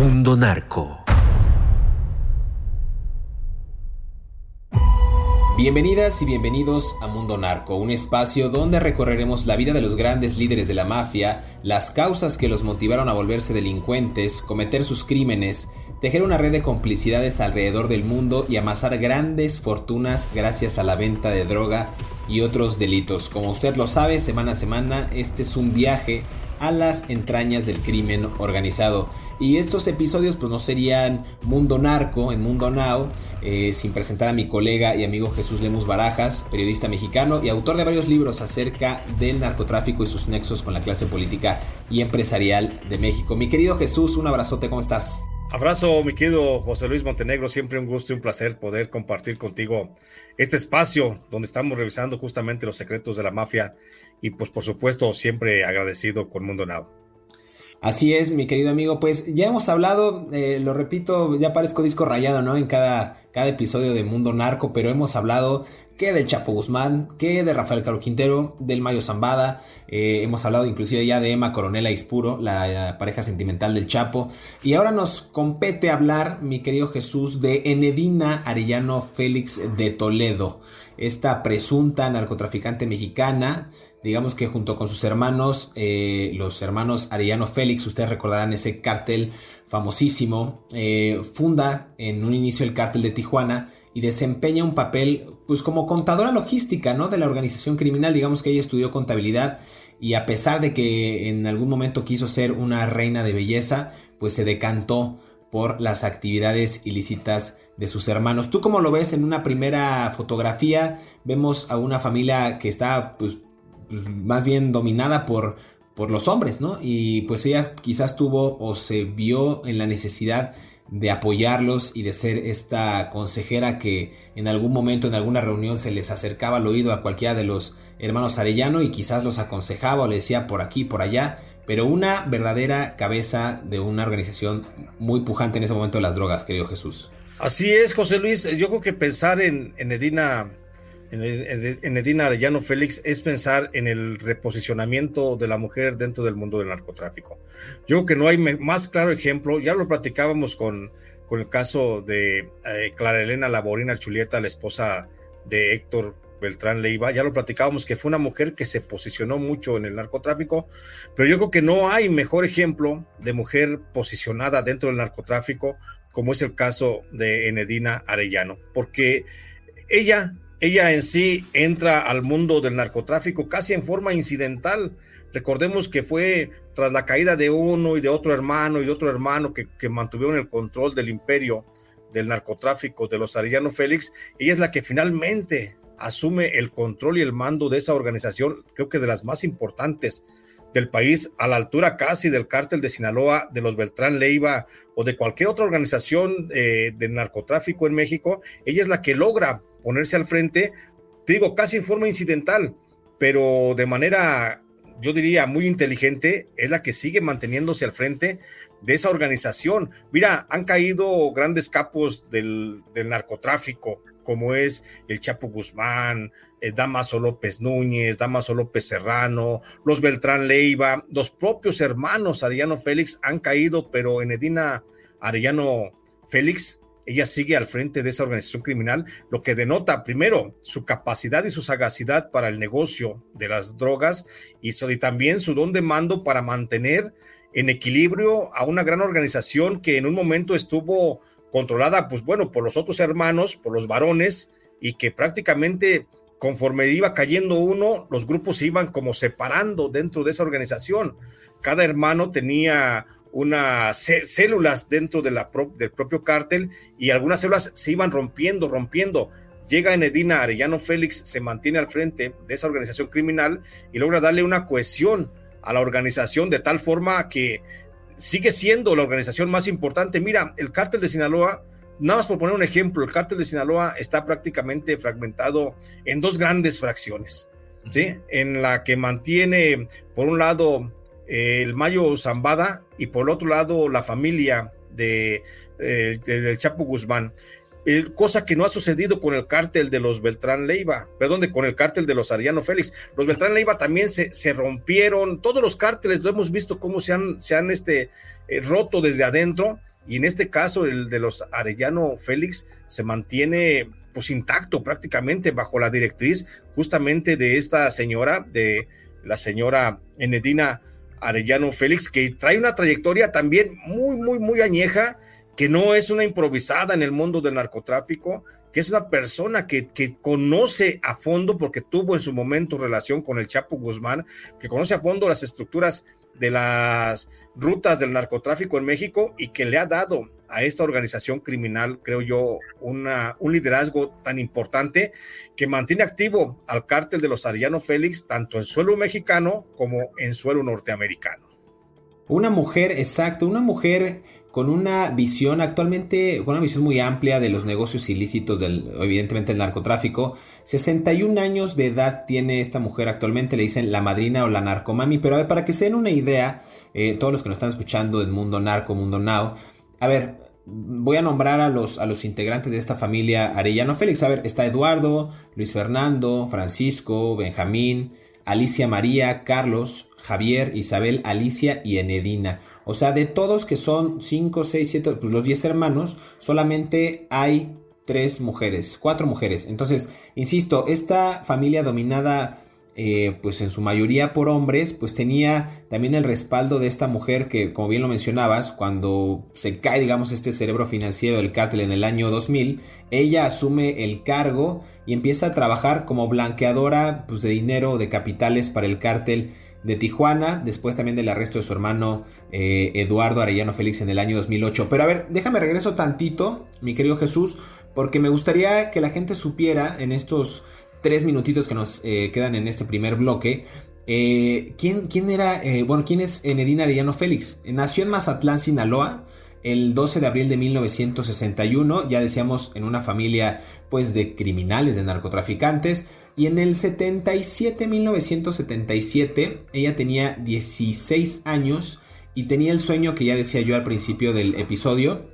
Mundo Narco Bienvenidas y bienvenidos a Mundo Narco, un espacio donde recorreremos la vida de los grandes líderes de la mafia, las causas que los motivaron a volverse delincuentes, cometer sus crímenes, tejer una red de complicidades alrededor del mundo y amasar grandes fortunas gracias a la venta de droga y otros delitos. Como usted lo sabe, semana a semana este es un viaje a las entrañas del crimen organizado. Y estos episodios pues no serían Mundo Narco en Mundo Now eh, sin presentar a mi colega y amigo Jesús Lemus Barajas, periodista mexicano y autor de varios libros acerca del narcotráfico y sus nexos con la clase política y empresarial de México. Mi querido Jesús, un abrazote, ¿cómo estás? Abrazo, mi querido José Luis Montenegro. Siempre un gusto y un placer poder compartir contigo este espacio donde estamos revisando justamente los secretos de la mafia y, pues, por supuesto, siempre agradecido con Mundo Now. Así es, mi querido amigo. Pues ya hemos hablado, eh, lo repito, ya parezco disco rayado, ¿no? En cada, cada episodio de Mundo Narco, pero hemos hablado que del Chapo Guzmán, que de Rafael Caro Quintero, del Mayo Zambada, eh, hemos hablado inclusive ya de Emma Coronela Ispuro, la, pareja sentimental del Chapo, y ahora nos compete hablar, mi querido Jesús, de Enedina Arellano Félix de Toledo, esta presunta narcotraficante mexicana, digamos que junto con sus hermanos, eh, los hermanos Arellano Félix, ustedes recordarán ese cártel famosísimo, eh, funda en un inicio el cártel de Tijuana y desempeña un papel pues como contadora logística, ¿no? De la organización criminal, digamos que ella estudió contabilidad y a pesar de que en algún momento quiso ser una reina de belleza, pues se decantó por las actividades ilícitas de sus hermanos. ¿Tú cómo lo ves en una primera fotografía? Vemos a una familia que está pues, pues más bien dominada por, por los hombres, ¿no? Y pues ella quizás tuvo o se vio en la necesidad de apoyarlos y de ser esta consejera que en algún momento en alguna reunión se les acercaba al oído a cualquiera de los hermanos Arellano y quizás los aconsejaba o le decía por aquí, por allá, pero una verdadera cabeza de una organización muy pujante en ese momento de las drogas, querido Jesús. Así es, José Luis, yo creo que pensar en, en Edina en, Edina Arellano Félix es pensar en el reposicionamiento de la mujer dentro del mundo del narcotráfico. Yo creo que no hay más claro ejemplo, ya lo platicábamos con, con el caso de eh, Clara Elena Laborina Chulieta, la esposa de Héctor Beltrán Leiva, ya lo platicábamos que fue una mujer que se posicionó mucho en el narcotráfico, pero yo creo que no hay mejor ejemplo de mujer posicionada dentro del narcotráfico como es el caso de Enedina Arellano, porque ella ella en sí entra al mundo del narcotráfico casi en forma incidental. Recordemos que fue tras la caída de uno y de otro hermano y de otro hermano que, mantuvieron el control del imperio del narcotráfico de los Arellano Félix, ella es la que finalmente asume el control y el mando de esa organización, creo que de las más importantes del país, a la altura casi del cártel de Sinaloa, de los Beltrán Leiva o de cualquier otra organización eh, de narcotráfico en México, ella es la que logra ponerse al frente, digo, casi en forma incidental, pero de manera, yo diría, muy inteligente, es la que sigue manteniéndose al frente de esa organización. Mira, han caído grandes capos del, narcotráfico, como es el Chapo Guzmán, eh, Damaso López Núñez, Damaso López Serrano, los Beltrán Leiva, los propios hermanos Arellano Félix han caído, pero en Edina Arellano Félix, ella sigue al frente de esa organización criminal, lo que denota primero su capacidad y su sagacidad para el negocio de las drogas y, y también su don de mando para mantener en equilibrio a una gran organización que en un momento estuvo controlada, pues bueno, por los otros hermanos, por los varones, y que prácticamente conforme iba cayendo uno, los grupos se iban como separando dentro de esa organización. Cada hermano tenía unas células dentro de la del propio cártel y algunas células se iban rompiendo, rompiendo. Llega Enedina Arellano Félix, se mantiene al frente de esa organización criminal y logra darle una cohesión a la organización de tal forma que sigue siendo la organización más importante. Mira, el cártel de Sinaloa, nada más por poner un ejemplo, el cártel de Sinaloa está prácticamente fragmentado en dos grandes fracciones, ¿sí? En la que mantiene, por un lado, el Mayo Zambada y por otro lado, la familia de, eh, del Chapo Guzmán. Cosa que no ha sucedido con el cártel de los Beltrán Leiva, perdón, de, con el cártel de los Ariano Félix. Los Beltrán Leiva también se, se rompieron, todos los cárteles lo hemos visto cómo se han, se han este, eh, roto desde adentro, y en este caso el de los Arellano Félix se mantiene pues intacto prácticamente bajo la directriz justamente de esta señora, de la señora Enedina Arellano Félix, que trae una trayectoria también muy, muy, muy añeja que no es una improvisada en el mundo del narcotráfico, que es una persona que, que, conoce a fondo, porque tuvo en su momento relación con el Chapo Guzmán, que conoce a fondo las estructuras de las rutas del narcotráfico en México y que le ha dado a esta organización criminal, creo yo, un liderazgo tan importante que mantiene activo al cártel de los Ariano Félix, tanto en suelo mexicano como en suelo norteamericano. Una mujer, exacto, una mujer con una visión actualmente, con una visión muy amplia de los negocios ilícitos, del, evidentemente el narcotráfico. 61 años de edad tiene esta mujer actualmente, le dicen la madrina o la narcomami, pero para que se den una idea, eh, todos los que nos están escuchando del mundo narco, mundo now, a ver, voy a nombrar a los, a los integrantes de esta familia Arellano Félix. A ver, está Eduardo, Luis Fernando, Francisco, Benjamín, Alicia María, Carlos, Javier, Isabel, Alicia y Enedina. O sea, de todos que son 5, 6, 7, pues los 10 hermanos, solamente hay 3 mujeres, 4 mujeres. Entonces, insisto, esta familia dominada eh, pues en su mayoría por hombres, pues tenía también el respaldo de esta mujer que, como bien lo mencionabas, cuando se cae, digamos, este cerebro financiero del cártel en el año 2000, ella asume el cargo y empieza a trabajar como blanqueadora pues, de dinero, de capitales para el cártel de Tijuana, después también del arresto de su hermano eh, Eduardo Arellano Félix en el año 2008. Pero a ver, déjame regreso tantito, mi querido Jesús, porque me gustaría que la gente supiera en estos tres minutitos que nos eh, quedan en este primer bloque. Eh, ¿quién, ¿quién, era, bueno, quién es Enedina Arellano Félix? Nació en Mazatlán, Sinaloa, el 12 de abril de 1961, ya decíamos, en una familia pues de criminales, de narcotraficantes. Y en el 77, 1977, ella tenía 16 años y tenía el sueño que ya decía yo al principio del episodio,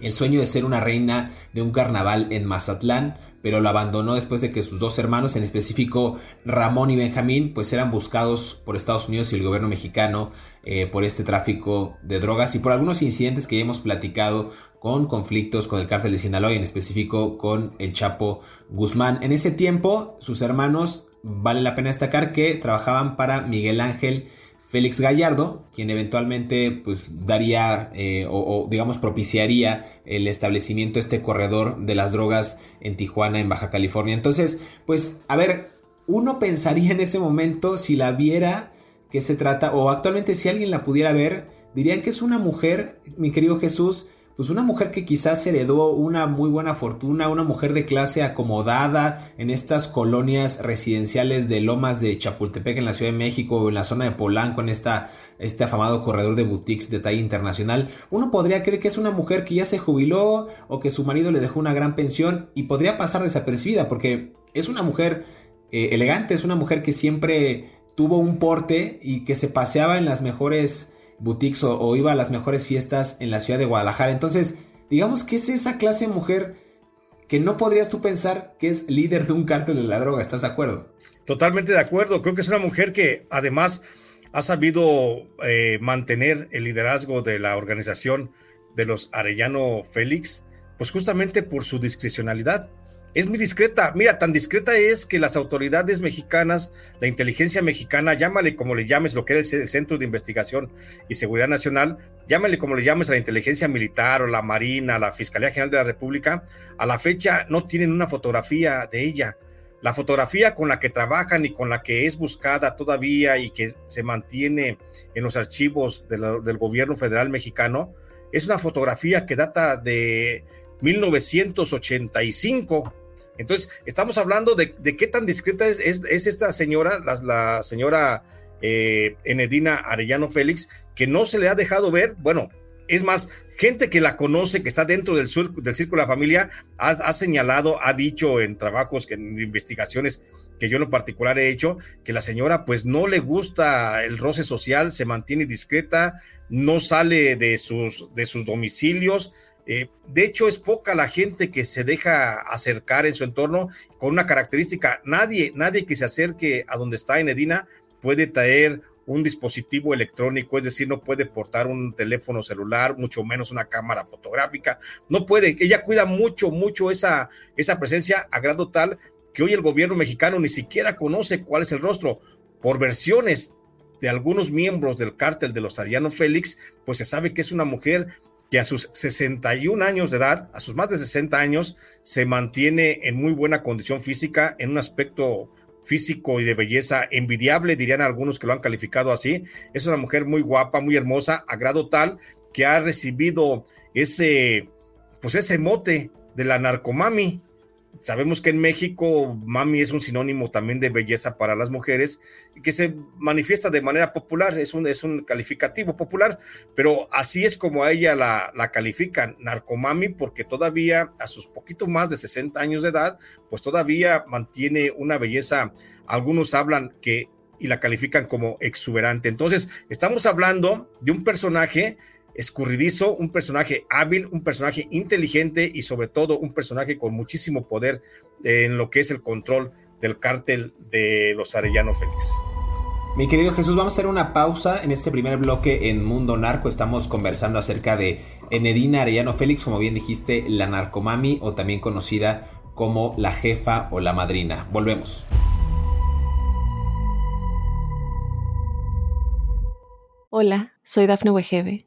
el sueño de ser una reina de un carnaval en Mazatlán, pero lo abandonó después de que sus dos hermanos, en específico Ramón y Benjamín, pues eran buscados por Estados Unidos y el gobierno mexicano eh, por este tráfico de drogas y por algunos incidentes que ya hemos platicado con conflictos con el cártel de Sinaloa y en específico con el Chapo Guzmán. En ese tiempo, sus hermanos, vale la pena destacar que trabajaban para Miguel Ángel Félix Gallardo, quien eventualmente pues daría eh, o, digamos propiciaría el establecimiento de este corredor de las drogas en Tijuana, en Baja California. Entonces, pues a ver, uno pensaría en ese momento si la viera que se trata, o actualmente si alguien la pudiera ver, dirían que es una mujer, mi querido Jesús, pues una mujer que quizás heredó una muy buena fortuna, una mujer de clase acomodada en estas colonias residenciales de Lomas de Chapultepec en la Ciudad de México o en la zona de Polanco, en esta, este afamado corredor de boutiques de talla internacional, uno podría creer que es una mujer que ya se jubiló o que su marido le dejó una gran pensión y podría pasar desapercibida porque es una mujer eh, elegante, es una mujer que siempre tuvo un porte y que se paseaba en las mejores boutiques o, iba a las mejores fiestas en la ciudad de Guadalajara. Entonces, digamos que es esa clase de mujer que no podrías tú pensar que es líder de un cártel de la droga, ¿estás de acuerdo? Totalmente de acuerdo, creo que es una mujer que además ha sabido eh, mantener el liderazgo de la organización de los Arellano Félix, pues justamente por su discrecionalidad es muy discreta. Mira, tan discreta es que las autoridades mexicanas, la inteligencia mexicana, llámale como le llames, lo que es el Centro de Investigación y Seguridad Nacional, llámale como le llames a la inteligencia militar o la Marina, la Fiscalía General de la República, a la fecha no tienen una fotografía de ella. La fotografía con la que trabajan y con la que es buscada todavía y que se mantiene en los archivos del gobierno federal mexicano, es una fotografía que data de 1985 entonces, estamos hablando de, qué tan discreta es, esta señora, la, señora eh, Enedina Arellano Félix, que no se le ha dejado ver, bueno, es más, gente que la conoce, que está dentro del, círculo de la familia, ha, señalado, ha dicho en trabajos, en investigaciones que yo en lo particular he hecho, que la señora pues no le gusta el roce social, se mantiene discreta, no sale de sus domicilios, eh, de hecho, es poca la gente que se deja acercar en su entorno con una característica. Nadie, nadie que se acerque a donde está Enedina puede traer un dispositivo electrónico, es decir, no puede portar un teléfono celular, mucho menos una cámara fotográfica. No puede. Ella cuida mucho, mucho esa, esa presencia a grado tal que hoy el gobierno mexicano ni siquiera conoce cuál es el rostro. Por versiones de algunos miembros del cártel de los Ariano Félix, pues se sabe que es una mujer que a sus 61 años de edad, a sus más de 60 años, se mantiene en muy buena condición física, en un aspecto físico y de belleza envidiable, dirían algunos que lo han calificado así. Es una mujer muy guapa, muy hermosa, a grado tal que ha recibido ese, pues ese mote de la narcomami, Sabemos que en México mami es un sinónimo también de belleza para las mujeres que se manifiesta de manera popular, es un, es un calificativo popular, pero así es como a ella la, la califican, narcomami, porque todavía a sus poquito más de 60 años de edad, pues todavía mantiene una belleza, algunos hablan que y la califican como exuberante. Entonces, estamos hablando de un personaje escurridizo, un personaje hábil, un personaje inteligente y sobre todo un personaje con muchísimo poder en lo que es el control del cártel de los Arellano Félix. Mi querido Jesús, vamos a hacer una pausa en este primer bloque en Mundo Narco. Estamos conversando acerca de Enedina Arellano Félix, como bien dijiste, la narcomami o también conocida como la jefa o la madrina. Volvemos. Hola, soy Dafne Wegebe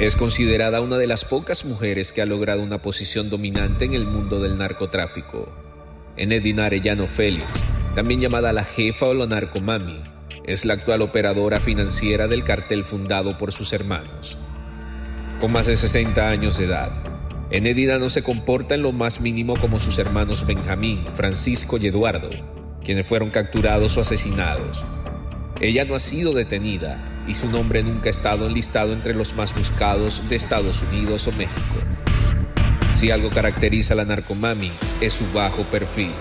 Es considerada una de las pocas mujeres que ha logrado una posición dominante en el mundo del narcotráfico. Enedina Arellano Félix, también llamada la jefa o la narcomami, es la actual operadora financiera del cartel fundado por sus hermanos. Con más de 60 años de edad, Enedina no se comporta en lo más mínimo como sus hermanos Benjamín, Francisco y Eduardo, quienes fueron capturados o asesinados. Ella no ha sido detenida y su nombre nunca ha estado enlistado entre los más buscados de Estados Unidos o México. Si algo caracteriza a la narcomami es su bajo perfil.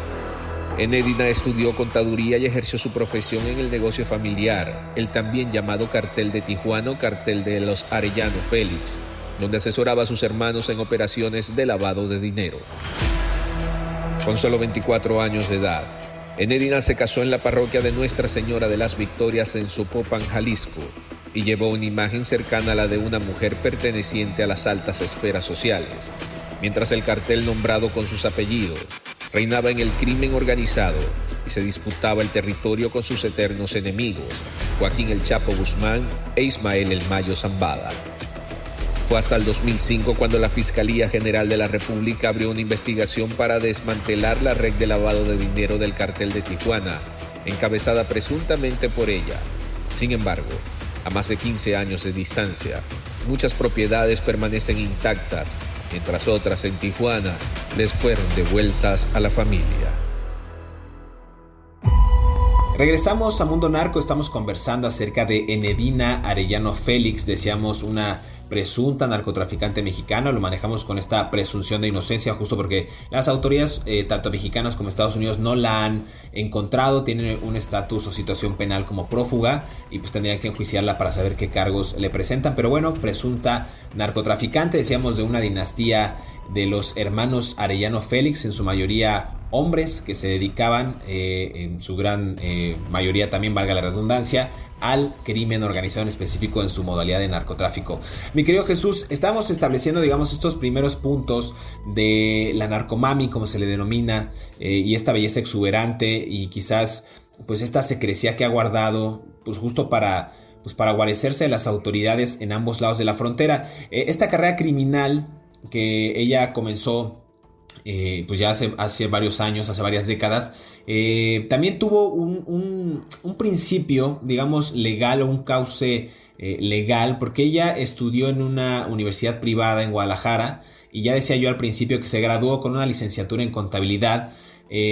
Enedina estudió contaduría y ejerció su profesión en el negocio familiar, el también llamado cartel de Tijuana o cartel de los Arellano Félix, donde asesoraba a sus hermanos en operaciones de lavado de dinero. Con solo 24 años de edad, Enedina se casó en la parroquia de Nuestra Señora de las Victorias en Sopopan, Jalisco, y llevó una imagen cercana a la de una mujer perteneciente a las altas esferas sociales, mientras el cartel nombrado con sus apellidos reinaba en el crimen organizado y se disputaba el territorio con sus eternos enemigos, Joaquín el Chapo Guzmán e Ismael el Mayo Zambada. Fue hasta el 2005 cuando la Fiscalía General de la República abrió una investigación para desmantelar la red de lavado de dinero del cartel de Tijuana, encabezada presuntamente por ella. Sin embargo, a más de 15 años de distancia, Muchas propiedades permanecen intactas, mientras otras en Tijuana les fueron devueltas a la familia. Regresamos a Mundo Narco, estamos conversando acerca de Enedina Arellano Félix, decíamos una presunta narcotraficante mexicana, lo manejamos con esta presunción de inocencia justo porque las autoridades eh, tanto mexicanas como Estados Unidos no la han encontrado, tienen un estatus o situación penal como prófuga y pues tendrían que enjuiciarla para saber qué cargos le presentan, pero bueno, presunta narcotraficante, decíamos de una dinastía de los hermanos Arellano Félix, en su mayoría hombres que se dedicaban, eh, en su gran eh, mayoría también valga la redundancia, al crimen organizado en específico en su modalidad de narcotráfico. Mi querido Jesús, estamos estableciendo, digamos, estos primeros puntos de la narcomami, como se le denomina, eh, y esta belleza exuberante y quizás, pues, esta secrecía que ha guardado, pues, justo para, pues, para guarecerse de las autoridades en ambos lados de la frontera. esta carrera criminal que ella comenzó eh, pues ya hace, varios años, hace varias décadas, eh, también tuvo un, principio, digamos, legal o un cauce eh, legal, porque ella estudió en una universidad privada en Guadalajara y ya decía yo al principio que se graduó con una licenciatura en contabilidad.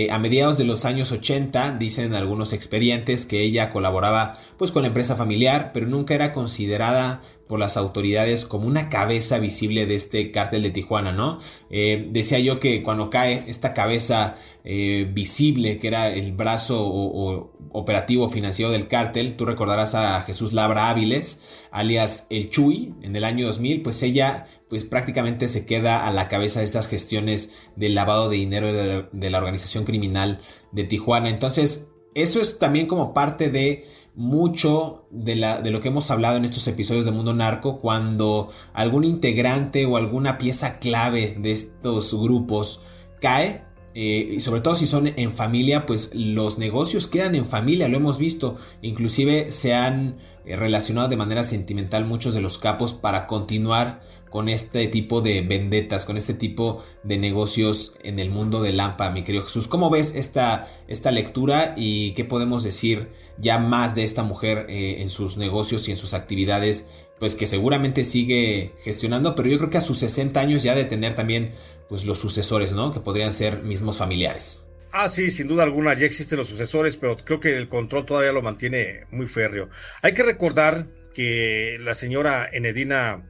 a mediados de los años 80 dicen algunos expedientes que ella colaboraba pues con la empresa familiar, pero nunca era considerada por las autoridades como una cabeza visible de este cártel de Tijuana, ¿no? Eh, decía yo que cuando cae esta cabeza eh, visible, que era el brazo operativo financiero del cártel, tú recordarás a Jesús Labra Áviles, alias El Chuy, en el año 2000, pues ella pues prácticamente se queda a la cabeza de estas gestiones del lavado de dinero de la organización criminal de Tijuana. Entonces, eso es también como parte de mucho de, la, de, lo que hemos hablado en estos episodios de Mundo Narco, cuando algún integrante o alguna pieza clave de estos grupos cae, eh, y sobre todo si son en familia, pues los negocios quedan en familia, lo hemos visto, inclusive se han eh, relacionado de manera sentimental muchos de los capos para continuar con este tipo de vendetas, con este tipo de negocios en el mundo de Lampa, mi querido Jesús. ¿Cómo ves esta, esta lectura y qué podemos decir ya más de esta mujer eh, en sus negocios y en sus actividades? Pues que seguramente sigue gestionando, pero yo creo que a sus 60 años ya de tener también pues los sucesores, ¿no? Que podrían ser mismos familiares. Ah, sí, sin duda alguna, ya existen los sucesores, pero creo que el control todavía lo mantiene muy férreo. Hay que recordar que la señora Enedina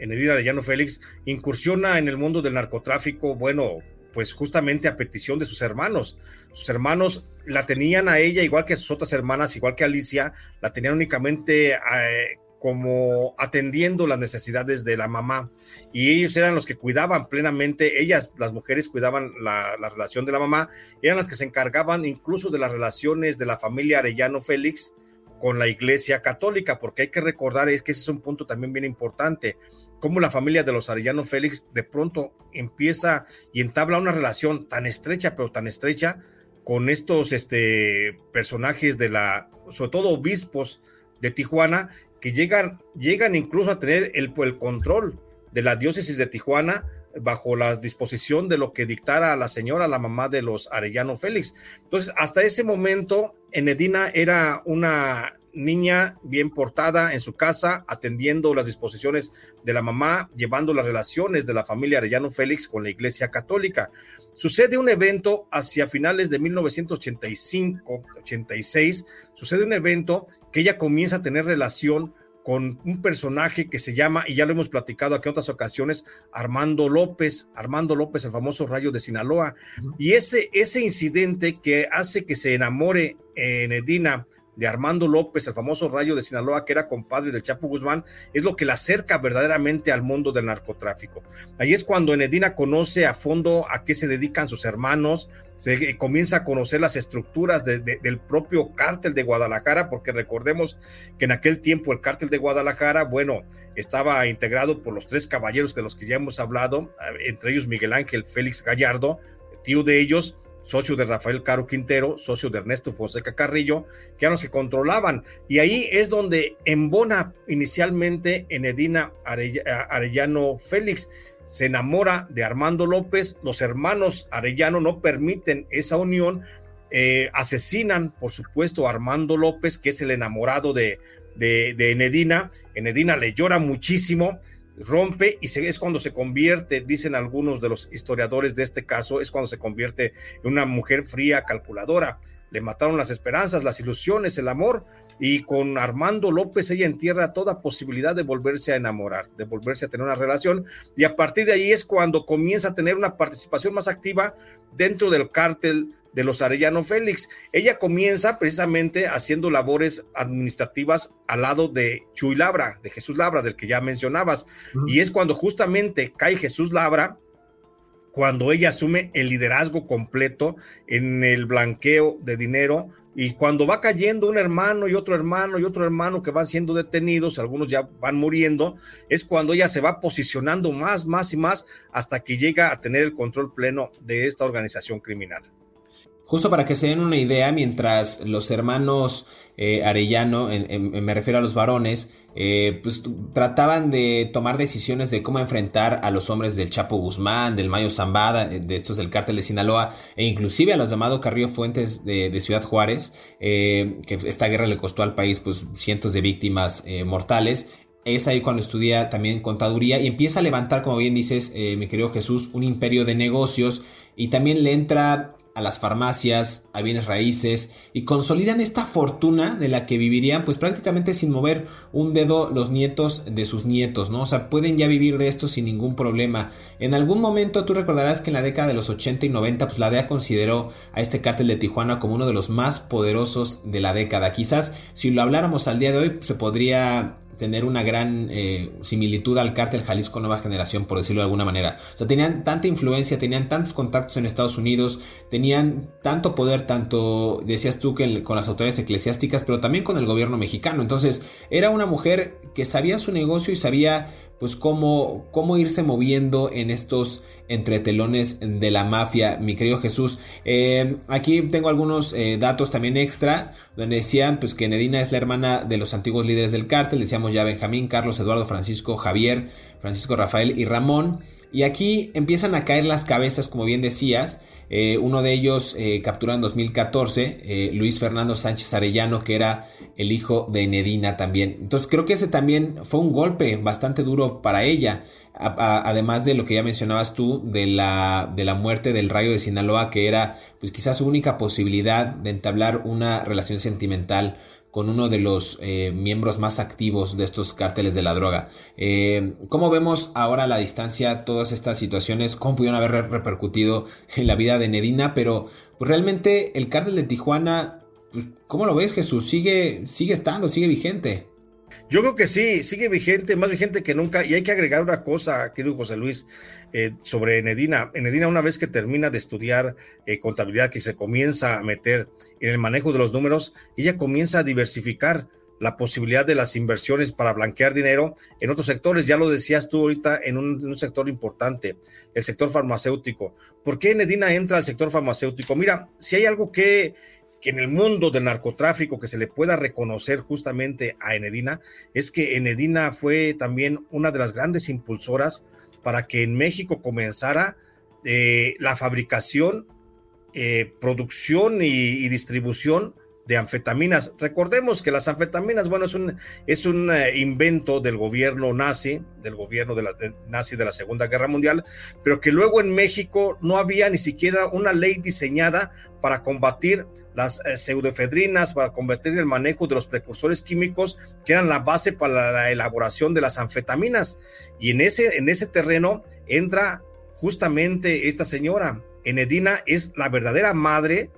en Edith Arellano Félix, incursiona en el mundo del narcotráfico, bueno, pues justamente a petición de sus hermanos. Sus hermanos la tenían a ella, igual que a sus otras hermanas, igual que Alicia, la tenían únicamente eh, como atendiendo las necesidades de la mamá. Y ellos eran los que cuidaban plenamente, ellas, las mujeres, cuidaban la, la relación de la mamá, eran las que se encargaban incluso de las relaciones de la familia Arellano Félix con la iglesia católica, porque hay que recordar es que ese es un punto también bien importante cómo la familia de los Arellano Félix de pronto empieza y entabla una relación tan estrecha, pero tan estrecha, con estos este, personajes de la, sobre todo obispos de Tijuana, que llegan, llegan incluso a tener el, el control de la diócesis de Tijuana bajo la disposición de lo que dictara la señora, la mamá de los Arellano Félix. Entonces, hasta ese momento, Enedina era una niña bien portada en su casa, atendiendo las disposiciones de la mamá, llevando las relaciones de la familia Arellano Félix con la Iglesia Católica. Sucede un evento hacia finales de 1985-86, sucede un evento que ella comienza a tener relación con un personaje que se llama, y ya lo hemos platicado aquí en otras ocasiones, Armando López, Armando López, el famoso rayo de Sinaloa. Y ese, ese incidente que hace que se enamore en Edina de Armando López, el famoso rayo de Sinaloa, que era compadre del Chapo Guzmán, es lo que la acerca verdaderamente al mundo del narcotráfico. Ahí es cuando Enedina conoce a fondo a qué se dedican sus hermanos, se eh, comienza a conocer las estructuras del propio cártel de Guadalajara, porque recordemos que en aquel tiempo el cártel de Guadalajara, bueno, estaba integrado por los tres caballeros de los que ya hemos hablado, eh, entre ellos Miguel Ángel Félix Gallardo, tío de ellos, socio de Rafael Caro Quintero, socio de Ernesto Fonseca Carrillo, que eran los que controlaban. Y ahí es donde embona inicialmente en Edina Arellano Félix. Se enamora de Armando López, los hermanos Arellano no permiten esa unión, eh, asesinan, por supuesto, a Armando López, que es el enamorado de, de, de Enedina. Enedina le llora muchísimo, rompe y es cuando se convierte, dicen algunos de los historiadores de este caso, es cuando se convierte en una mujer fría, calculadora. Le mataron las esperanzas, las ilusiones, el amor, y con Armando López ella entierra toda posibilidad de volverse a enamorar, de volverse a tener una relación, y a partir de ahí es cuando comienza a tener una participación más activa dentro del cártel de los Arellano Félix. Ella comienza precisamente haciendo labores administrativas al lado de Chuy Labra, de Jesús Labra, del que ya mencionabas. Y es cuando justamente cae Jesús Labra, cuando ella asume el liderazgo completo en el blanqueo de dinero y cuando va cayendo un hermano y otro hermano y otro hermano que van siendo detenidos, algunos ya van muriendo, es cuando ella se va posicionando más, más y más hasta que llega a tener el control pleno de esta organización criminal. Justo para que se den una idea, mientras los hermanos eh, Arellano, me refiero a los varones, eh, pues trataban de tomar decisiones de cómo enfrentar a los hombres del Chapo Guzmán, del Mayo Zambada, eh, de estos del cártel de Sinaloa, e inclusive a los llamados Carrillo Fuentes de, Ciudad Juárez, que esta guerra le costó al país pues cientos de víctimas mortales. Es ahí cuando estudia también contaduría y empieza a levantar, como bien dices, mi querido Jesús, un imperio de negocios y también le entra a las farmacias, a bienes raíces y consolidan esta fortuna de la que vivirían pues prácticamente sin mover un dedo los nietos de sus nietos, ¿no? O sea, pueden ya vivir de esto sin ningún problema. En algún momento tú recordarás que en la década de los 80 y 90 pues la DEA consideró a este cártel de Tijuana como uno de los más poderosos de la década. Quizás si lo habláramos al día de hoy se podría tener una gran eh, similitud al cártel Jalisco Nueva Generación, por decirlo de alguna manera. O sea, tenían tanta influencia, tenían tantos contactos en Estados Unidos, tenían tanto poder, tanto, decías tú, que con las autoridades eclesiásticas, pero también con el gobierno mexicano. Entonces, era una mujer que sabía su negocio y sabía pues cómo, cómo irse moviendo en estos entretelones de la mafia, mi querido Jesús. Eh, aquí tengo algunos eh, datos también extra, donde decían pues que Nedina es la hermana de los antiguos líderes del cártel, decíamos ya Benjamín, Carlos, Eduardo, Francisco, Javier, Francisco Rafael y Ramón. Y aquí empiezan a caer las cabezas, como bien decías. Eh, uno de ellos eh, capturado en 2014, eh, Luis Fernando Sánchez Arellano, que era el hijo de Nedina también. Entonces creo que ese también fue un golpe bastante duro para ella. además de lo que ya mencionabas tú, de la, de la muerte del rayo de Sinaloa, que era pues quizás su única posibilidad de entablar una relación sentimental con uno de los eh, miembros más activos de estos cárteles de la droga. Eh, ¿Cómo vemos ahora a la distancia todas estas situaciones? ¿Cómo pudieron haber repercutido en la vida de Nedina? Pero pues, realmente el cártel de Tijuana, pues, ¿cómo lo ves Jesús? Sigue, sigue estando, sigue vigente. Yo creo que sí, sigue vigente, más vigente que nunca. Y hay que agregar una cosa, querido José Luis, eh, sobre Enedina. Enedina, una vez que termina de estudiar eh, contabilidad, que se comienza a meter en el manejo de los números, ella comienza a diversificar la posibilidad de las inversiones para blanquear dinero en otros sectores. Ya lo decías tú ahorita en un, sector importante, el sector farmacéutico. ¿Por qué Enedina entra al sector farmacéutico? Mira, si hay algo que que en el mundo del narcotráfico que se le pueda reconocer justamente a Enedina es que Enedina fue también una de las grandes impulsoras para que en México comenzara eh, la fabricación, eh, producción y, distribución de anfetaminas. Recordemos que las anfetaminas, bueno, es un, es un eh, invento del gobierno nazi, del gobierno de la, nazi de la Segunda Guerra Mundial, pero que luego en México no había ni siquiera una ley diseñada para combatir las eh, pseudoefedrinas, para combatir el manejo de los precursores químicos que eran la base para la elaboración de las anfetaminas. Y en ese, en ese terreno entra justamente esta señora. Enedina es la verdadera madre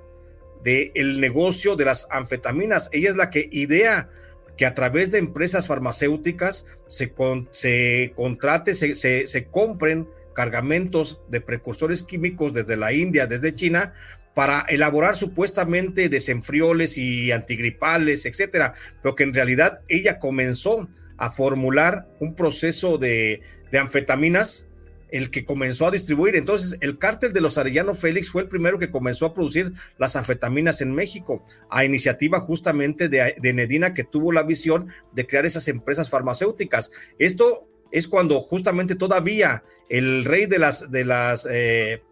del negocio de las anfetaminas. Ella es la que idea que a través de empresas farmacéuticas se, se contrate, se, se, se compren cargamentos de precursores químicos desde la India, desde China, para elaborar supuestamente desenfrioles y antigripales, etcétera, pero que en realidad ella comenzó a formular un proceso de, de anfetaminas el que comenzó a distribuir. Entonces, el cártel de los Arellano Félix fue el primero que comenzó a producir las anfetaminas en México, a iniciativa justamente de, de Nedina, que tuvo la visión de crear esas empresas farmacéuticas. Esto es cuando justamente todavía el rey de las, de las eh,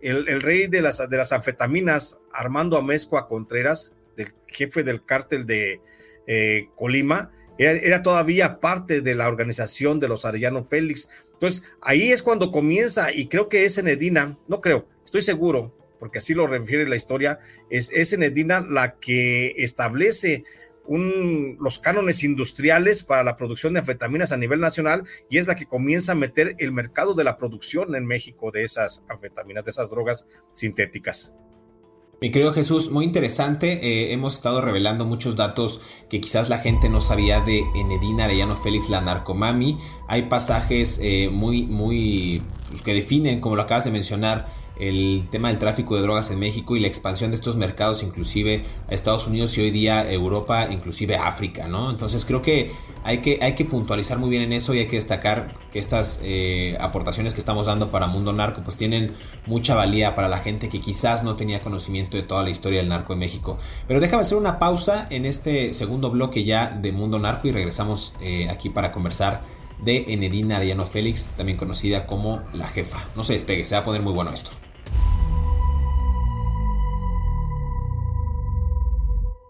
el, rey de las, de las anfetaminas, Armando Amezcua Contreras, del jefe del cártel de eh, Colima, era, todavía parte de la organización de los Arellano Félix. Entonces, ahí es cuando comienza, y creo que es Enedina, no creo, estoy seguro, porque así lo refiere la historia, es, es Enedina la que establece los cánones industriales para la producción de anfetaminas a nivel nacional y es la que comienza a meter el mercado de la producción en México de esas anfetaminas, de esas drogas sintéticas. Mi querido Jesús, muy interesante. Eh, hemos estado revelando muchos datos que quizás la gente no sabía de Enedina Arellano Félix, la narcomami. Hay pasajes eh, muy, muy pues, que definen, como lo acabas de mencionar, el tema del tráfico de drogas en México y la expansión de estos mercados inclusive a Estados Unidos y hoy día Europa, inclusive África, ¿no? Entonces creo que hay que, hay que puntualizar muy bien en eso y hay que destacar que estas eh, aportaciones que estamos dando para Mundo Narco pues tienen mucha valía para la gente que quizás no tenía conocimiento de toda la historia del narco en México. Pero déjame hacer una pausa en este segundo bloque ya de Mundo Narco y regresamos eh, aquí para conversar de Enedina Ariano Félix, también conocida como la jefa. No se despegue, se va a poner muy bueno esto.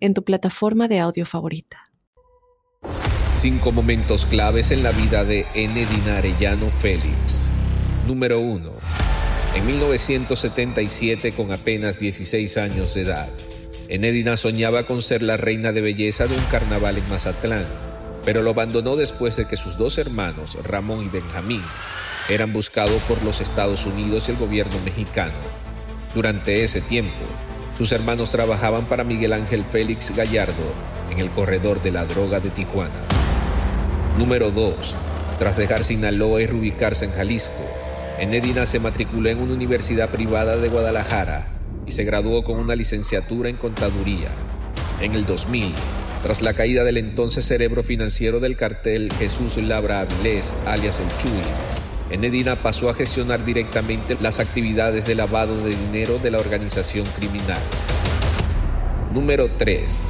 en tu plataforma de audio favorita. Cinco momentos claves en la vida de N. Dinarellano Félix. Número 1. En 1977, con apenas 16 años de edad, Enedina soñaba con ser la reina de belleza de un carnaval en Mazatlán, pero lo abandonó después de que sus dos hermanos, Ramón y Benjamín, eran buscados por los Estados Unidos y el gobierno mexicano. Durante ese tiempo, sus hermanos trabajaban para Miguel Ángel Félix Gallardo en el corredor de la droga de Tijuana. Número 2. Tras dejar Sinaloa y reubicarse en Jalisco, Enedina se matriculó en una universidad privada de Guadalajara y se graduó con una licenciatura en contaduría. En el 2000, tras la caída del entonces cerebro financiero del cartel Jesús Labra Avilés, alias El Chuy, Enedina pasó a gestionar directamente las actividades de lavado de dinero de la organización criminal. Número 3.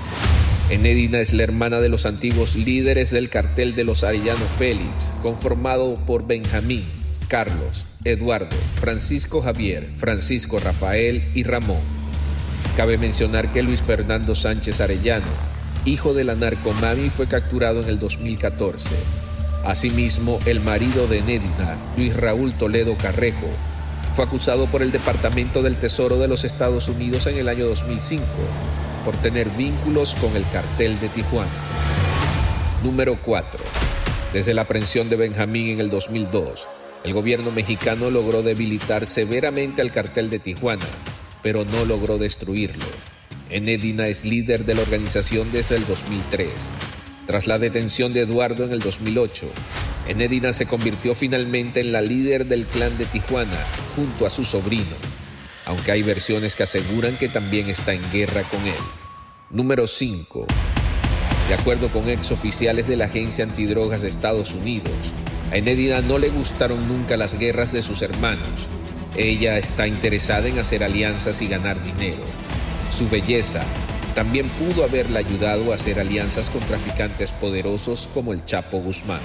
Enedina es la hermana de los antiguos líderes del cartel de los Arellano Félix, conformado por Benjamín, Carlos, Eduardo, Francisco Javier, Francisco Rafael y Ramón. Cabe mencionar que Luis Fernando Sánchez Arellano, hijo de la narcomami, fue capturado en el 2014 Asimismo, el marido de Nedina, Luis Raúl Toledo Carrejo, fue acusado por el Departamento del Tesoro de los Estados Unidos en el año 2005 por tener vínculos con el cartel de Tijuana. Número 4. Desde la aprehensión de Benjamín en el 2002, el gobierno mexicano logró debilitar severamente al cartel de Tijuana, pero no logró destruirlo. Enedina es líder de la organización desde el 2003 tras la detención de Eduardo en el 2008, Enedina se convirtió finalmente en la líder del clan de Tijuana junto a su sobrino, aunque hay versiones que aseguran que también está en guerra con él. Número 5. De acuerdo con ex oficiales de la Agencia Antidrogas de Estados Unidos, a Enedina no le gustaron nunca las guerras de sus hermanos. Ella está interesada en hacer alianzas y ganar dinero. Su belleza, también pudo haberle ayudado a hacer alianzas con traficantes poderosos como el Chapo Guzmán.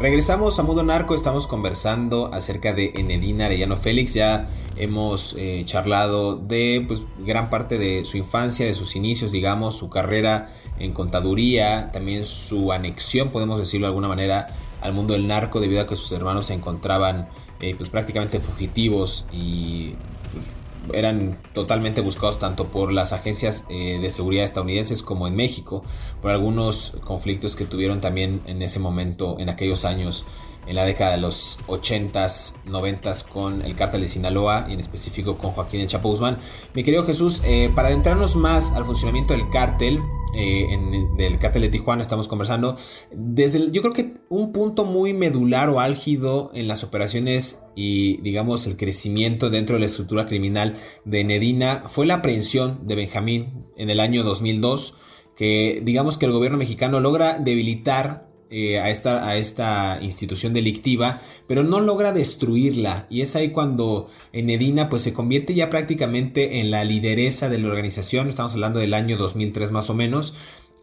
Regresamos a Mundo Narco, estamos conversando acerca de Enedina Arellano Félix, ya hemos eh, charlado de pues, gran parte de su infancia, de sus inicios, digamos, su carrera en contaduría, también su anexión, podemos decirlo de alguna manera, al mundo del narco debido a que sus hermanos se encontraban eh, pues prácticamente fugitivos y pues, eran totalmente buscados tanto por las agencias eh, de seguridad estadounidenses como en México por algunos conflictos que tuvieron también en ese momento, en aquellos años en la década de los 80s, 90s con el cártel de Sinaloa y en específico con Joaquín El Chapo Guzmán. Mi querido Jesús, eh, para adentrarnos más al funcionamiento del cártel, eh, en, del cártel de Tijuana estamos conversando, desde yo creo que un punto muy medular o álgido en las operaciones y digamos el crecimiento dentro de la estructura criminal de Nedina fue la aprehensión de Benjamín en el año 2002 que digamos que el gobierno mexicano logra debilitar eh, a, esta, a, esta, institución delictiva, pero no logra destruirla. Y es ahí cuando Enedina pues, se convierte ya prácticamente en la lideresa de la organización. Estamos hablando del año 2003 más o menos.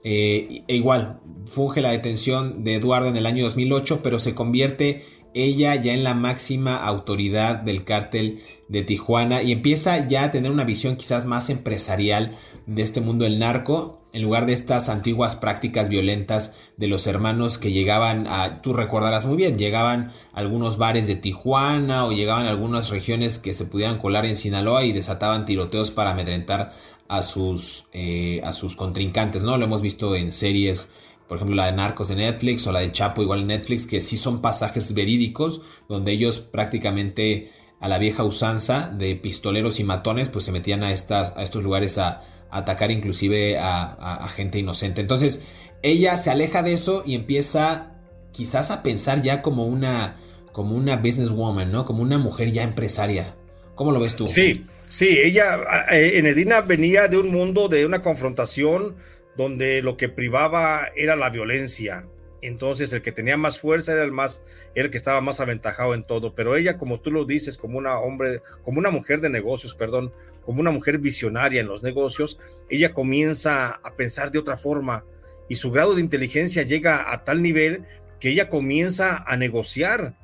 Eh, e igual, funge la detención de Eduardo en el año 2008, pero se convierte ella ya en la máxima autoridad del cártel de Tijuana y empieza ya a tener una visión quizás más empresarial de este mundo del narco en lugar de estas antiguas prácticas violentas de los hermanos que llegaban a, tú recordarás muy bien, llegaban a algunos bares de Tijuana o llegaban a algunas regiones que se pudieran colar en Sinaloa y desataban tiroteos para amedrentar a sus, eh, a sus contrincantes, ¿no? Lo hemos visto en series por ejemplo la de Narcos de Netflix o la del Chapo igual en Netflix, que sí son pasajes verídicos donde ellos prácticamente a la vieja usanza de pistoleros y matones pues se metían a, estas, a estos lugares a, atacar inclusive a, gente inocente. Entonces ella se aleja de eso y empieza quizás a pensar ya como una, como una businesswoman, ¿no? Como una mujer ya empresaria. ¿Cómo lo ves tú? Sí, sí, ella, eh, Enedina venía de un mundo de una confrontación donde lo que privaba era la violencia. Entonces el que tenía más fuerza era el más, el que estaba más aventajado en todo. Pero ella, como tú lo dices, como una hombre, como una mujer de negocios, perdón, como una mujer visionaria en los negocios, ella comienza a pensar de otra forma y su grado de inteligencia llega a tal nivel que ella comienza a negociar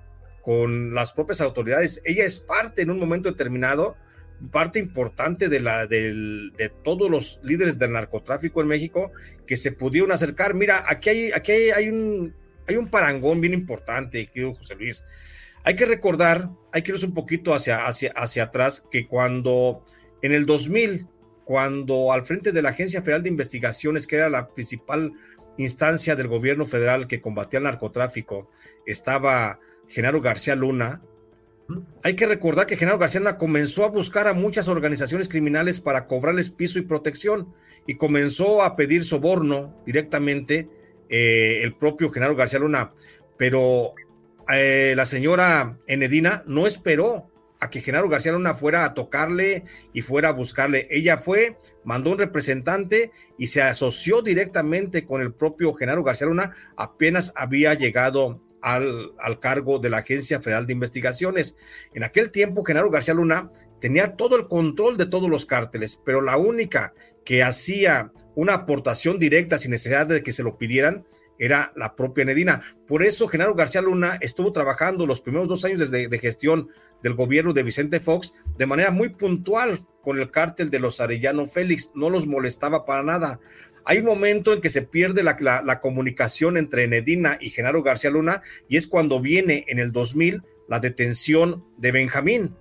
con las propias autoridades. Ella es parte en un momento determinado parte importante de, la, de, todos los líderes del narcotráfico en México que se pudieron acercar. Mira, aquí hay, aquí hay, un, hay un parangón bien importante, querido José Luis. Hay que recordar, hay que irnos un poquito hacia, hacia, hacia atrás, que cuando en el 2000, cuando al frente de la Agencia Federal de Investigaciones, que era la principal instancia del gobierno federal que combatía el narcotráfico, estaba Genaro García Luna, hay que recordar que Genaro García Luna comenzó a buscar a muchas organizaciones criminales para cobrarles piso y protección y comenzó a pedir soborno directamente eh, el propio Genaro García Luna. Pero eh, la señora Enedina no esperó a que Genaro García Luna fuera a tocarle y fuera a buscarle. Ella fue, mandó un representante y se asoció directamente con el propio Genaro García Luna apenas había llegado al, cargo de la Agencia Federal de Investigaciones. En aquel tiempo, Genaro García Luna tenía todo el control de todos los cárteles, pero la única que hacía una aportación directa sin necesidad de que se lo pidieran era la propia Nedina. Por eso Genaro García Luna estuvo trabajando los primeros dos años de, de gestión del gobierno de Vicente Fox de manera muy puntual con el cártel de los Arellano Félix. No los molestaba para nada. Hay un momento en que se pierde la, comunicación entre Nedina y Genaro García Luna y es cuando viene en el 2000 la detención de Benjamín.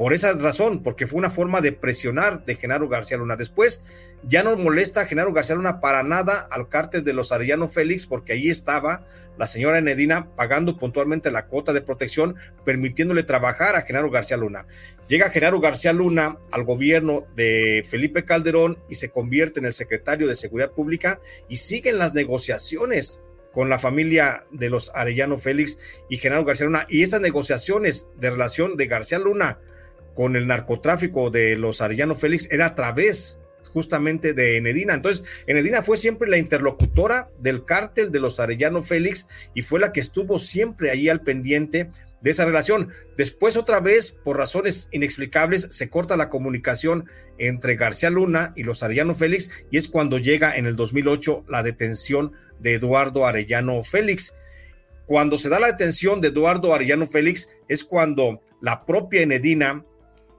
Por esa razón, porque fue una forma de presionar de Genaro García Luna. Después ya no molesta a Genaro García Luna para nada al cártel de los Arellano Félix, porque ahí estaba la señora Enedina pagando puntualmente la cuota de protección, permitiéndole trabajar a Genaro García Luna. Llega Genaro García Luna al gobierno de Felipe Calderón y se convierte en el secretario de Seguridad Pública y siguen las negociaciones con la familia de los Arellano Félix y Genaro García Luna. Y esas negociaciones de relación de García Luna con el narcotráfico de los Arellano Félix era a través justamente de Enedina. Entonces, Enedina fue siempre la interlocutora del cártel de los Arellano Félix y fue la que estuvo siempre ahí al pendiente de esa relación. Después, otra vez, por razones inexplicables, se corta la comunicación entre García Luna y los Arellano Félix y es cuando llega en el 2008 la detención de Eduardo Arellano Félix. Cuando se da la detención de Eduardo Arellano Félix es cuando la propia Enedina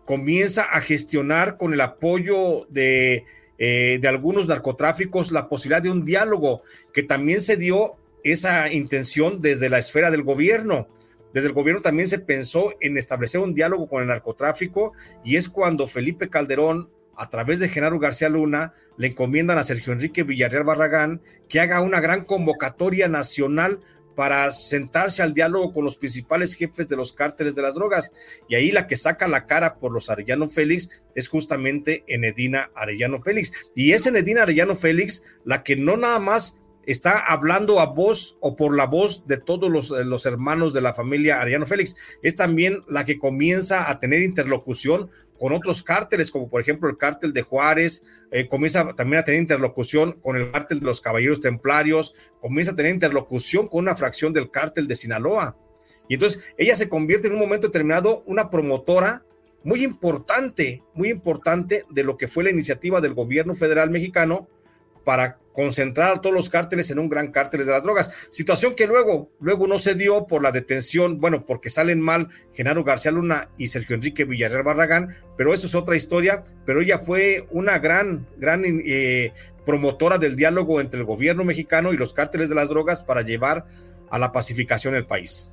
comienza a gestionar con el apoyo de, eh, de algunos narcotráficos la posibilidad de un diálogo, que también se dio esa intención desde la esfera del gobierno. Desde el gobierno también se pensó en establecer un diálogo con el narcotráfico y es cuando Felipe Calderón, a través de Genaro García Luna, le encomiendan a Sergio Enrique Villarreal Barragán que haga una gran convocatoria nacional para sentarse al diálogo con los principales jefes de los cárteles de las drogas. Y ahí la que saca la cara por los Arellano Félix es justamente Enedina Arellano Félix. Y es Enedina Arellano Félix la que no nada más está hablando a voz o por la voz de todos los, eh, hermanos de la familia Arellano Félix, es también la que comienza a tener interlocución con otros cárteles, como por ejemplo el cártel de Juárez, eh, comienza también a tener interlocución con el cártel de los Caballeros Templarios, comienza a tener interlocución con una fracción del cártel de Sinaloa. Y entonces ella se convierte en un momento determinado una promotora muy importante, muy importante de lo que fue la iniciativa del gobierno federal mexicano para concentrar todos los cárteles en un gran cártel de las drogas. Situación que luego, luego no se dio por la detención, bueno, porque salen mal Genaro García Luna y Sergio Enrique Villarreal Barragán, pero eso es otra historia, pero ella fue una gran, gran eh, promotora del diálogo entre el gobierno mexicano y los cárteles de las drogas para llevar a la pacificación del país.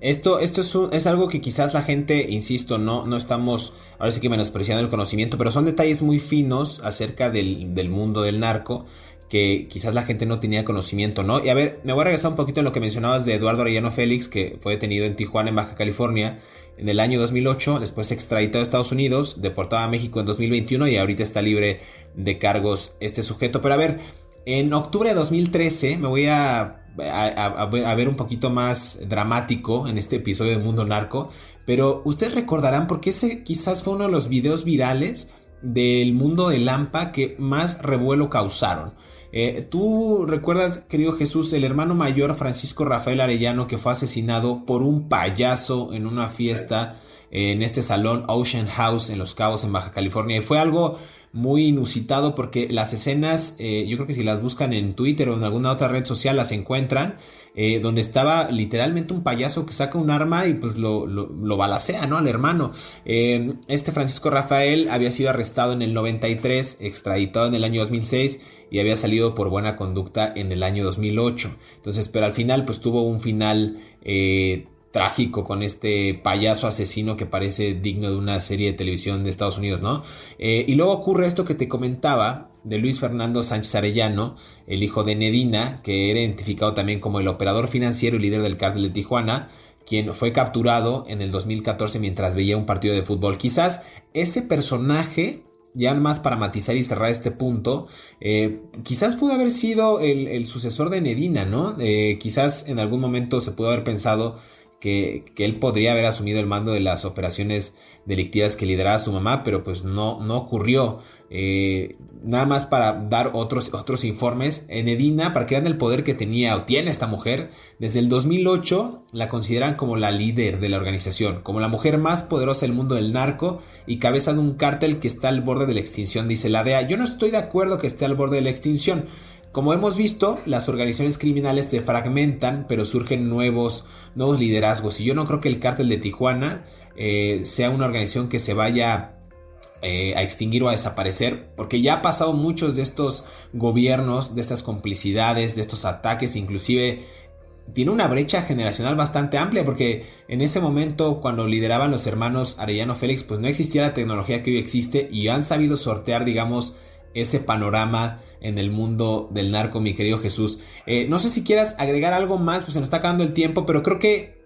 Esto, esto es, es, algo que quizás la gente, insisto, no, no estamos ahora sí que menospreciando el conocimiento, pero son detalles muy finos acerca del, del mundo del narco que quizás la gente no tenía conocimiento, ¿no? Y a ver, me voy a regresar un poquito en lo que mencionabas de Eduardo Arellano Félix, que fue detenido en Tijuana, en Baja California, en el año 2008, después extraditado a Estados Unidos, deportado a México en 2021 y ahorita está libre de cargos este sujeto. Pero a ver, en octubre de 2013 me voy a a, ver un poquito más dramático en este episodio de Mundo Narco, pero ustedes recordarán porque ese quizás fue uno de los videos virales del mundo de Lampa que más revuelo causaron. Eh, Tú recuerdas, querido Jesús, el hermano mayor Francisco Rafael Arellano que fue asesinado por un payaso en una fiesta en este salón Ocean House en Los Cabos, en Baja California. Y fue algo muy inusitado porque las escenas, eh, yo creo que si las buscan en Twitter o en alguna otra red social las encuentran, eh, donde estaba literalmente un payaso que saca un arma y pues lo, lo, balacea, ¿no? Al hermano. Eh, este Francisco Rafael había sido arrestado en el 93, extraditado en el año 2006 y había salido por buena conducta en el año 2008. Entonces, pero al final pues tuvo un final trágico con este payaso asesino que parece digno de una serie de televisión de Estados Unidos, ¿no? Eh, y luego ocurre esto que te comentaba de Luis Fernando Sánchez Arellano, el hijo de Nedina, que era identificado también como el operador financiero y líder del cártel de Tijuana, quien fue capturado en el 2014 mientras veía un partido de fútbol. Quizás ese personaje ya más para matizar y cerrar este punto, eh, quizás pudo haber sido el, sucesor de Nedina, ¿no? Eh, quizás en algún momento se pudo haber pensado que, él podría haber asumido el mando de las operaciones delictivas que lideraba su mamá, pero pues no, no ocurrió. Eh, nada más para dar otros, otros informes, en Edina, para que vean el poder que tenía o tiene esta mujer, desde el 2008 la consideran como la líder de la organización, como la mujer más poderosa del mundo del narco y cabeza de un cártel que está al borde de la extinción, dice la DEA. Yo no estoy de acuerdo que esté al borde de la extinción. Como hemos visto, las organizaciones criminales se fragmentan, pero surgen nuevos, nuevos liderazgos. Y yo no creo que el cártel de Tijuana eh, sea una organización que se vaya eh, a extinguir o a desaparecer, porque ya ha pasado muchos de estos gobiernos, de estas complicidades, de estos ataques, inclusive tiene una brecha generacional bastante amplia, porque en ese momento, cuando lideraban los hermanos Arellano Félix, pues no existía la tecnología que hoy existe y han sabido sortear, digamos, ese panorama en el mundo del narco, mi querido Jesús. Eh, no sé si quieras agregar algo más, pues se nos está acabando el tiempo, pero creo que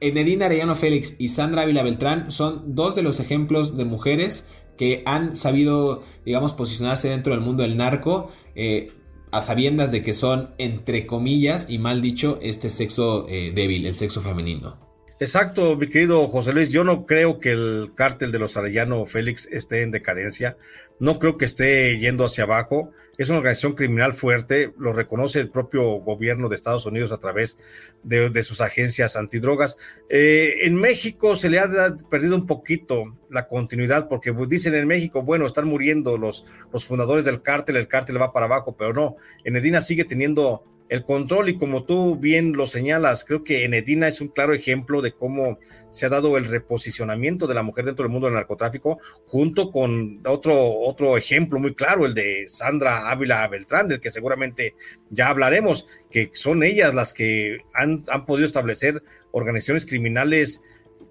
Enedina Arellano Félix y Sandra Ávila Beltrán son dos de los ejemplos de mujeres que han sabido, digamos, posicionarse dentro del mundo del narco. Eh, a sabiendas de que son, entre comillas, y mal dicho, este sexo eh, débil, el sexo femenino. Exacto, mi querido José Luis. Yo no creo que el cártel de los Arellano Félix esté en decadencia. No creo que esté yendo hacia abajo. Es una organización criminal fuerte. Lo reconoce el propio gobierno de Estados Unidos a través de, sus agencias antidrogas. Eh, en México se le ha perdido un poquito la continuidad porque dicen en México, bueno, están muriendo los, fundadores del cártel, el cártel va para abajo, pero no. En Medina sigue teniendo el control y como tú bien lo señalas, creo que Enedina es un claro ejemplo de cómo se ha dado el reposicionamiento de la mujer dentro del mundo del narcotráfico, junto con otro, otro ejemplo muy claro, el de Sandra Ávila Beltrán, del que seguramente ya hablaremos, que son ellas las que han, han podido establecer organizaciones criminales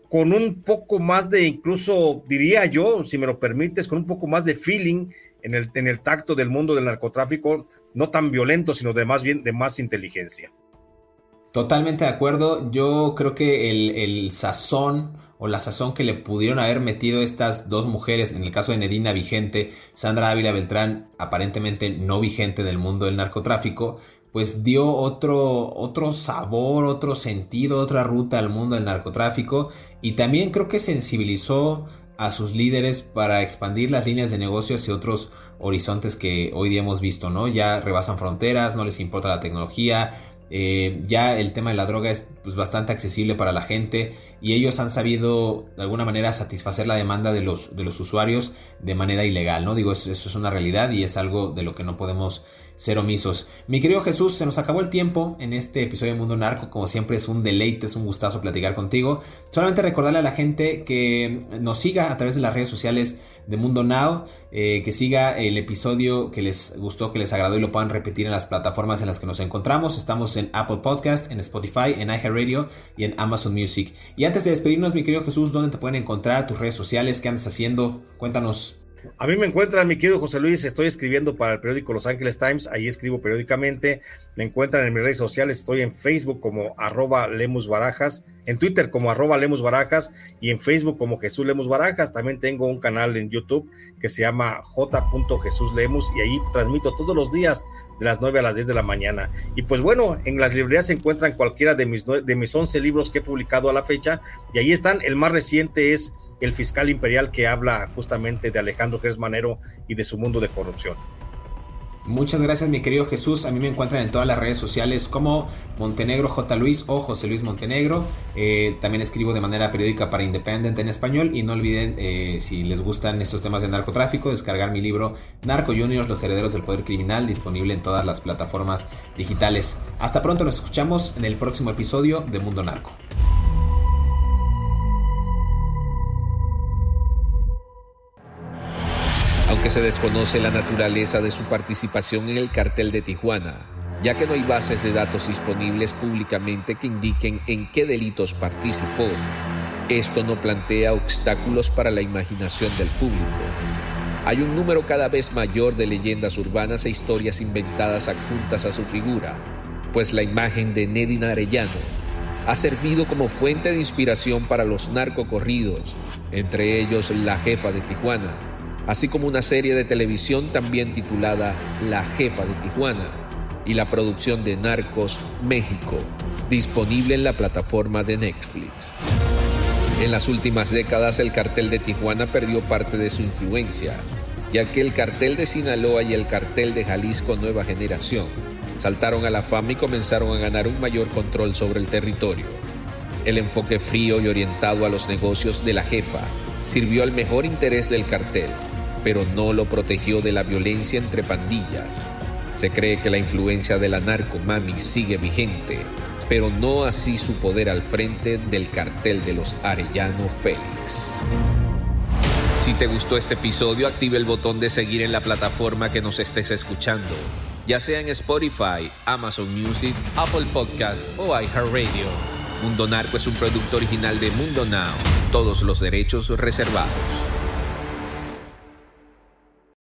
con un poco más de, incluso diría yo, si me lo permites, con un poco más de feeling en el, en el tacto del mundo del narcotráfico, no tan violento, sino de más bien de más inteligencia. Totalmente de acuerdo. Yo creo que el, el, sazón o la sazón que le pudieron haber metido estas dos mujeres, en el caso de Nedina vigente, Sandra Ávila Beltrán, aparentemente no vigente del mundo del narcotráfico, pues dio otro, otro sabor, otro sentido, otra ruta al mundo del narcotráfico y también creo que sensibilizó a sus líderes para expandir las líneas de negocios y otros horizontes que hoy día hemos visto, ¿no? Ya rebasan fronteras, no les importa la tecnología, eh, ya el tema de la droga es pues, bastante accesible para la gente y ellos han sabido de alguna manera satisfacer la demanda de los, de los usuarios de manera ilegal, ¿no? Digo, eso, es una realidad y es algo de lo que no podemos ser. Mi querido Jesús, se nos acabó el tiempo en este episodio de Mundo Narco, como siempre es un deleite, es un gustazo platicar contigo. Solamente recordarle a la gente que nos siga a través de las redes sociales de Mundo Now, eh, que siga el episodio que les gustó, que les agradó y lo puedan repetir en las plataformas en las que nos encontramos. Estamos en Apple Podcast, en Spotify, en iHeartRadio y en Amazon Music. Y antes de despedirnos, mi querido Jesús, ¿dónde te pueden encontrar? Tus redes sociales, ¿qué andas haciendo? Cuéntanos. A mí me encuentran, mi querido José Luis, estoy escribiendo para el periódico Los Angeles Times, ahí escribo periódicamente, me encuentran en mis redes sociales, estoy en Facebook como arroba Lemus Barajas, en Twitter como arroba Lemus Barajas y en Facebook como Jesús Lemus Barajas, también tengo un canal en YouTube que se llama J. Jesús Lemus y ahí transmito todos los días de las 9 a las 10 de la mañana. Y pues bueno, en las librerías se encuentran cualquiera de mis, de mis 11 libros que he publicado a la fecha y ahí están, el más reciente es el fiscal imperial que habla justamente de Alejandro Gers Manero y de su mundo de corrupción. Muchas gracias mi querido Jesús. A mí me encuentran en todas las redes sociales como Montenegro J. Luis o José Luis Montenegro. Eh, también escribo de manera periódica para Independent en español. Y no olviden, eh, si les gustan estos temas de narcotráfico, descargar mi libro Narco Juniors, los herederos del poder criminal, disponible en todas las plataformas digitales. Hasta pronto, nos escuchamos en el próximo episodio de Mundo Narco. Aunque se desconoce la naturaleza de su participación en el cartel de Tijuana, ya que no hay bases de datos disponibles públicamente que indiquen en qué delitos participó. Esto no plantea obstáculos para la imaginación del público. Hay un número cada vez mayor de leyendas urbanas e historias inventadas adjuntas a su figura, pues la imagen de Nedina Arellano ha servido como fuente de inspiración para los narcocorridos, entre ellos la jefa de Tijuana, así como una serie de televisión también titulada La Jefa de Tijuana y la producción de Narcos México, disponible en la plataforma de Netflix. En las últimas décadas el cartel de Tijuana perdió parte de su influencia, ya que el cartel de Sinaloa y el cartel de Jalisco Nueva Generación saltaron a la fama y comenzaron a ganar un mayor control sobre el territorio. El enfoque frío y orientado a los negocios de la jefa sirvió al mejor interés del cartel pero no lo protegió de la violencia entre pandillas. Se cree que la influencia de la narcomami sigue vigente, pero no así su poder al frente del cartel de los Arellano Félix. Si te gustó este episodio, active el botón de seguir en la plataforma que nos estés escuchando, ya sea en Spotify, Amazon Music, Apple Podcast o iHeartRadio. Mundo Narco es un producto original de Mundo Now, todos los derechos reservados.